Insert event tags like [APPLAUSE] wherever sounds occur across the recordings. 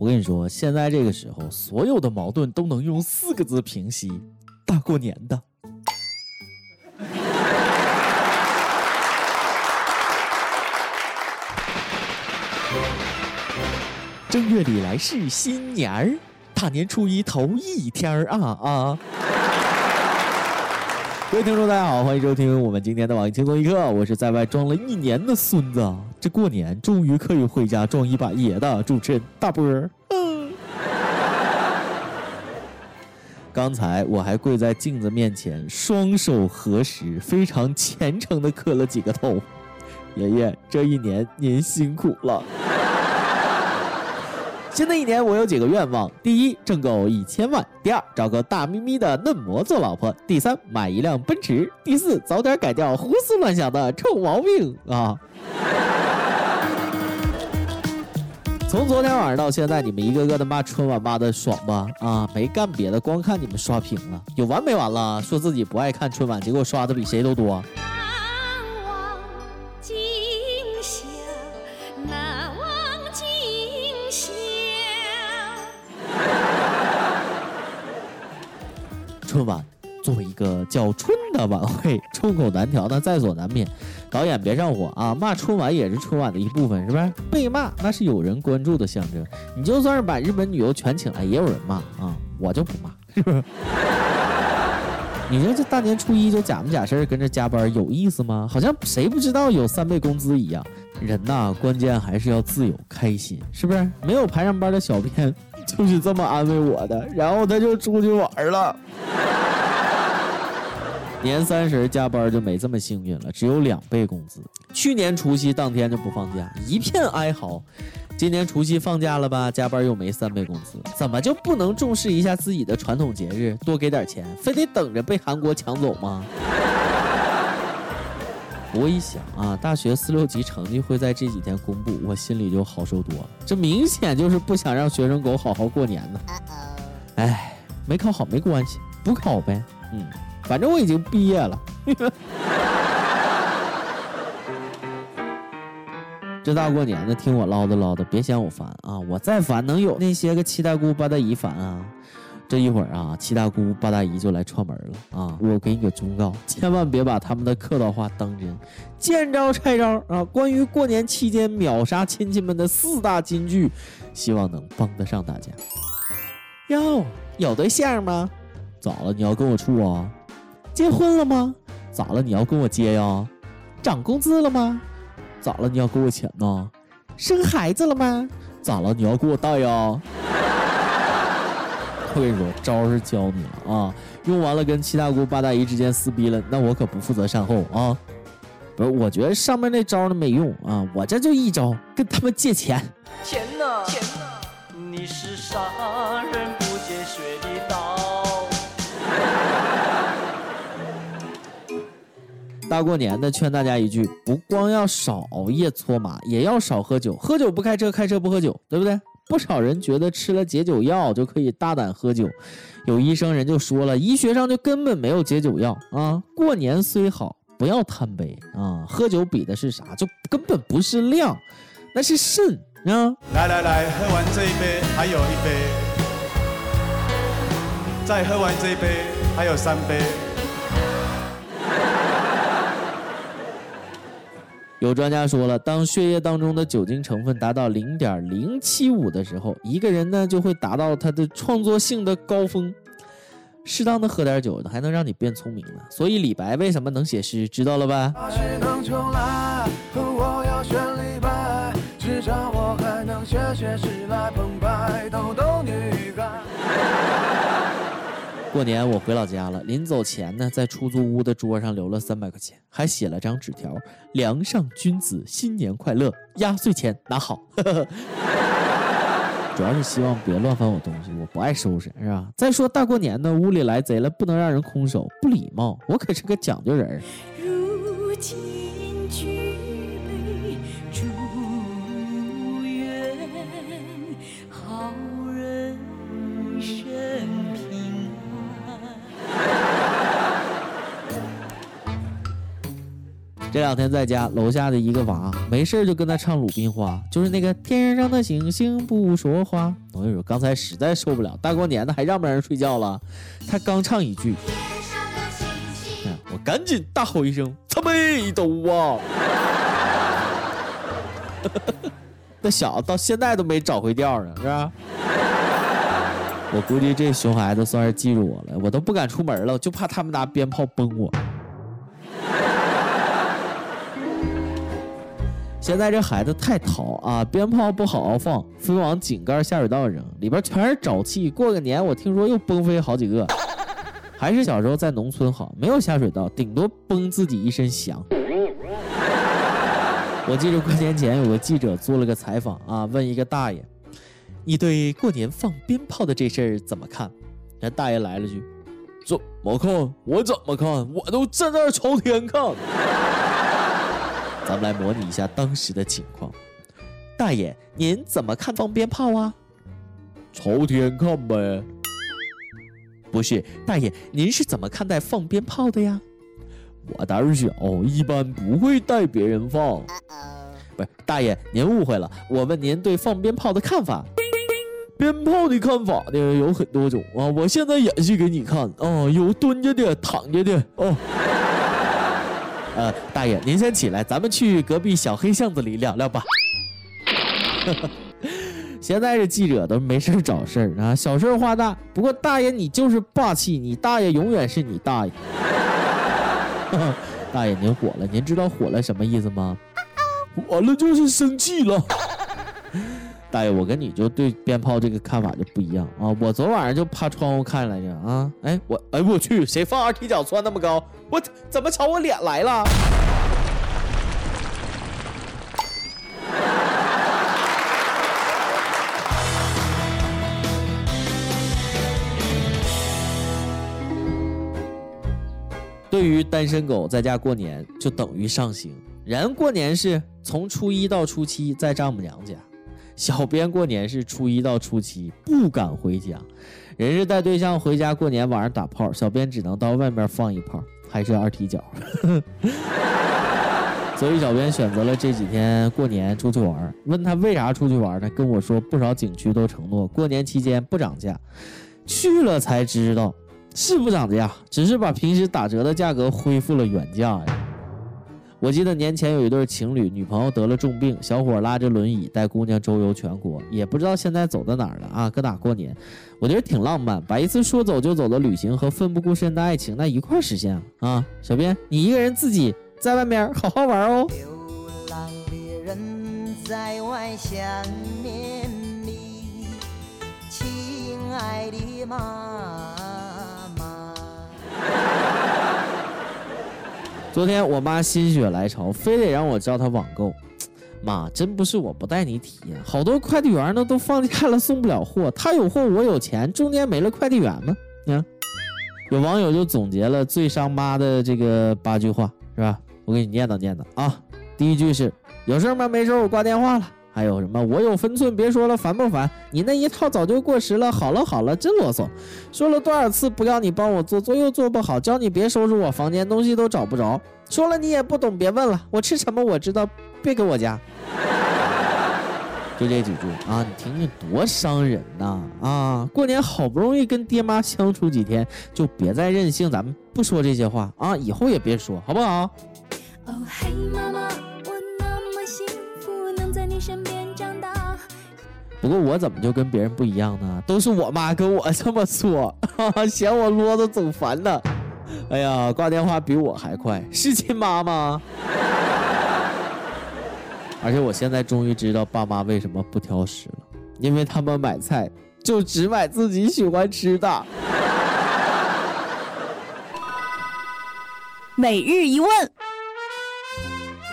我跟你说，现在这个时候，所有的矛盾都能用四个字平息：大过年的。正月里来是新年儿，大年初一头一天儿啊啊！各位听众，大家好，欢迎收听我们今天的网易轻松一刻，我是在外装了一年的孙子，这过年终于可以回家装一把爷的主持人大波儿。嗯，[LAUGHS] 刚才我还跪在镜子面前，双手合十，非常虔诚的磕了几个头。爷爷，这一年您辛苦了。新的一年，我有几个愿望：第一，挣够一千万；第二，找个大咪咪的嫩模做老婆；第三，买一辆奔驰；第四，早点改掉胡思乱想的臭毛病啊！从昨天晚上到现在，你们一个个的骂春晚骂的爽吧？啊，没干别的，光看你们刷屏了，有完没完了？说自己不爱看春晚，结果刷的比谁都多。难忘今宵，难忘今宵春晚作为一个叫春的晚会，众口难调，那在所难免。导演别上火啊！骂春晚也是春晚的一部分，是不是？被骂那是有人关注的象征。你就算是把日本女优全请来，也有人骂啊！我就不骂，是不是？你说这大年初一就假模假式跟着加班，有意思吗？好像谁不知道有三倍工资一样。人呐，关键还是要自由开心，是不是？没有排上班的小编就是这么安慰我的，然后他就出去玩了。年三十加班就没这么幸运了，只有两倍工资。去年除夕当天就不放假，一片哀嚎。今年除夕放假了吧？加班又没三倍工资，怎么就不能重视一下自己的传统节日，多给点钱？非得等着被韩国抢走吗？[LAUGHS] 我一想啊，大学四六级成绩会在这几天公布，我心里就好受多了。这明显就是不想让学生狗好好过年呢。哎，没考好没关系，补考呗。嗯。反正我已经毕业了。[LAUGHS] 这大过年的，听我唠叨唠叨，别嫌我烦啊！我再烦，能有那些个七大姑八大姨烦啊？这一会儿啊，七大姑八大姨就来串门了啊！我给你个忠告，千万别把他们的客套话当真，见招拆招啊！关于过年期间秒杀亲戚们的四大金句，希望能帮得上大家。哟，有对象吗？咋了？你要跟我处啊？结婚了吗？咋了？你要跟我结呀？涨工资了吗？咋了？你要给我钱呢？生孩子了吗？咋了？你要给我带呀？我跟你说，招是教你了啊，用完了跟七大姑八大姨之间撕逼了，那我可不负责善后啊。不是，我觉得上面那招呢没用啊，我这就一招，跟他们借钱。钱呢？钱大过年的，劝大家一句：不光要少熬夜搓麻，也要少喝酒。喝酒不开车，开车不喝酒，对不对？不少人觉得吃了解酒药就可以大胆喝酒，有医生人就说了，医学上就根本没有解酒药啊。过年虽好，不要贪杯啊。喝酒比的是啥？就根本不是量，那是肾啊。来来来，喝完这一杯，还有一杯，再喝完这一杯，还有三杯。有专家说了，当血液当中的酒精成分达到零点零七五的时候，一个人呢就会达到他的创作性的高峰。适当的喝点酒，还能让你变聪明呢。所以李白为什么能写诗，知道了吧？至少我还能学学诗来澎湃过年我回老家了，临走前呢，在出租屋的桌上留了三百块钱，还写了张纸条：“梁上君子，新年快乐，压岁钱拿好。[LAUGHS] ”主要是希望别乱翻我东西，我不爱收拾，是吧？再说大过年的，屋里来贼了，不能让人空手，不礼貌。我可是个讲究人。如今。两天在家，楼下的一个娃没事就跟他唱《鲁冰花》，就是那个天上的星星不说话。我跟你说，刚才实在受不了，大过年的还让不让人睡觉了？他刚唱一句，我赶紧大吼一声：“擦背走啊！” [LAUGHS] 那小子到现在都没找回调呢，是吧？我估计这熊孩子算是记住我了，我都不敢出门了，就怕他们拿鞭炮崩我。现在这孩子太淘啊，鞭炮不好好放，非往井盖下水道扔，里边全是沼气。过个年我听说又崩飞好几个，还是小时候在农村好，没有下水道，顶多崩自己一身翔。我记得过年前有个记者做了个采访啊，问一个大爷：“你对过年放鞭炮的这事儿怎么看？”那大爷来了句：“怎么看？我怎么看？我都站在朝天看。”咱们来模拟一下当时的情况。大爷，您怎么看放鞭炮啊？朝天看呗。不是，大爷，您是怎么看待放鞭炮的呀？我胆儿小，一般不会带别人放。不是，大爷，您误会了。我问您对放鞭炮的看法。鞭炮的看法呢有很多种啊，我现在演示给你看啊，有蹲着的，躺着的哦。呃，大爷，您先起来，咱们去隔壁小黑巷子里聊聊吧。[LAUGHS] 现在这记者都没事找事儿啊，小事化大。不过大爷你就是霸气，你大爷永远是你大爷。[LAUGHS] 大爷，您火了，您知道火了什么意思吗？火了就是生气了。大爷，我跟你就对鞭炮这个看法就不一样啊！我昨晚上就趴窗户看来着啊！哎，我哎我去，谁放二踢脚窜那么高？我怎么朝我脸来了？对于单身狗在家过年，就等于上刑。人过年是从初一到初七在丈母娘家，小编过年是初一到初七不敢回家。人是带对象回家过年，晚上打炮，小编只能到外面放一炮，还是二踢脚。[LAUGHS] 所以小编选择了这几天过年出去玩。问他为啥出去玩呢？跟我说不少景区都承诺过年期间不涨价，去了才知道。是不涨价，只是把平时打折的价格恢复了原价呀。我记得年前有一对情侣，女朋友得了重病，小伙拉着轮椅带姑娘周游全国，也不知道现在走到哪儿了啊，搁哪过年？我觉得挺浪漫，把一次说走就走的旅行和奋不顾身的爱情那一块实现了啊。小编，你一个人自己在外面好好玩哦。流浪的人在外想念你，亲爱的妈。昨天我妈心血来潮，非得让我教她网购。[TSK] 妈，真不是我不带你体验，好多快递员呢都放假了送不了货，他有货我有钱，中间没了快递员吗？啊，有网友就总结了最伤妈的这个八句话，是吧？我给你念叨念叨啊。第一句是：有事吗？没事，我挂电话了。还有什么？我有分寸，别说了，烦不烦？你那一套早就过时了。好了好了，真啰嗦。说了多少次不要你帮我做，做又做不好。叫你别收拾我房间，东西都找不着。说了你也不懂，别问了。我吃什么我知道，别给我加。就这几句啊，你听听多伤人呐！啊，过年好不容易跟爹妈相处几天，就别再任性。咱们不说这些话啊，以后也别说，好不好？哦，嘿，妈妈。不过我怎么就跟别人不一样呢？都是我妈跟我这么说，[LAUGHS] 嫌我啰嗦总烦的。哎呀，挂电话比我还快，是亲妈吗？而且我现在终于知道爸妈为什么不挑食了，因为他们买菜就只买自己喜欢吃的。每日一问。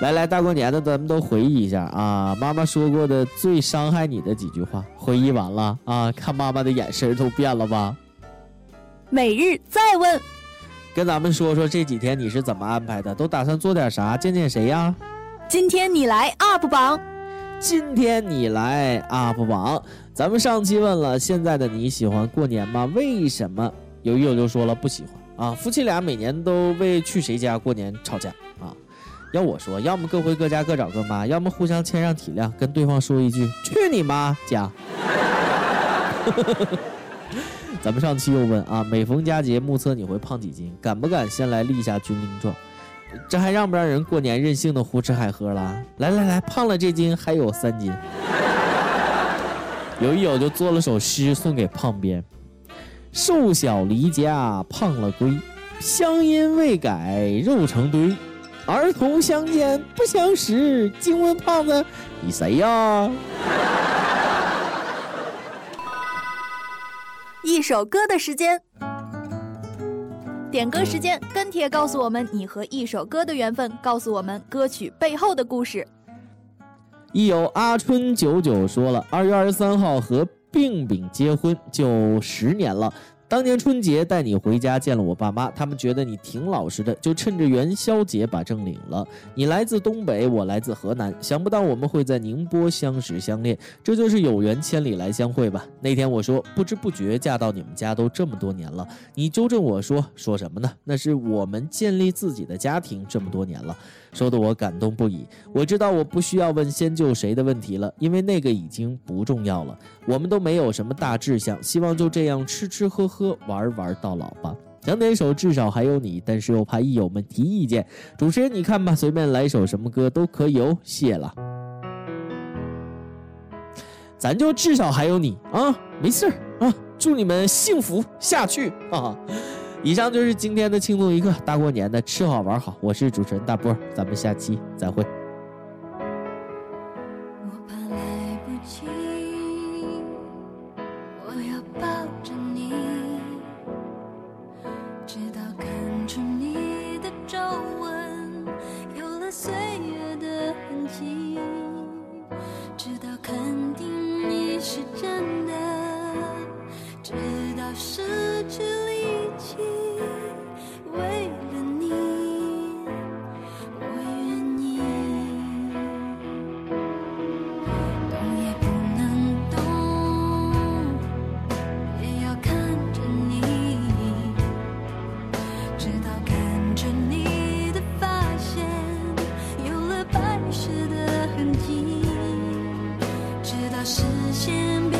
来来，大过年的，咱们都回忆一下啊！妈妈说过的最伤害你的几句话，回忆完了啊？看妈妈的眼神都变了吧？每日再问，跟咱们说说这几天你是怎么安排的？都打算做点啥？见见谁呀？今天你来 UP 榜，今天你来 UP 榜。咱们上期问了，现在的你喜欢过年吗？为什么？有友就说了不喜欢啊！夫妻俩每年都为去谁家过年吵架啊！要我说，要么各回各家各找各妈，要么互相谦让体谅，跟对方说一句“去你妈家”。[LAUGHS] 咱们上期又问啊，每逢佳节目测你会胖几斤，敢不敢先来立下军令状？这还让不让人过年任性的胡吃海喝了？来来来，胖了这斤还有三斤。[LAUGHS] 有一友就做了首诗送给胖编：瘦小离家胖了归，乡音未改肉成堆。儿童相见不相识，惊问胖子你谁呀？一首歌的时间，点歌时间，跟帖告诉我们你和一首歌的缘分，告诉我们歌曲背后的故事。一友阿春九九说了，二月二十三号和病病结婚就十年了。当年春节带你回家见了我爸妈，他们觉得你挺老实的，就趁着元宵节把证领了。你来自东北，我来自河南，想不到我们会在宁波相识相恋，这就是有缘千里来相会吧。那天我说不知不觉嫁到你们家都这么多年了，你纠正我说说什么呢？那是我们建立自己的家庭这么多年了，说的我感动不已。我知道我不需要问先救谁的问题了，因为那个已经不重要了。我们都没有什么大志向，希望就这样吃吃喝喝玩玩到老吧。想点首至少还有你，但是又怕益友们提意见。主持人你看吧，随便来一首什么歌都可以哦，谢了。咱就至少还有你啊，没事儿啊，祝你们幸福下去啊！以上就是今天的轻松一刻，大过年的吃好玩好，我是主持人大波，咱们下期再会。要实现。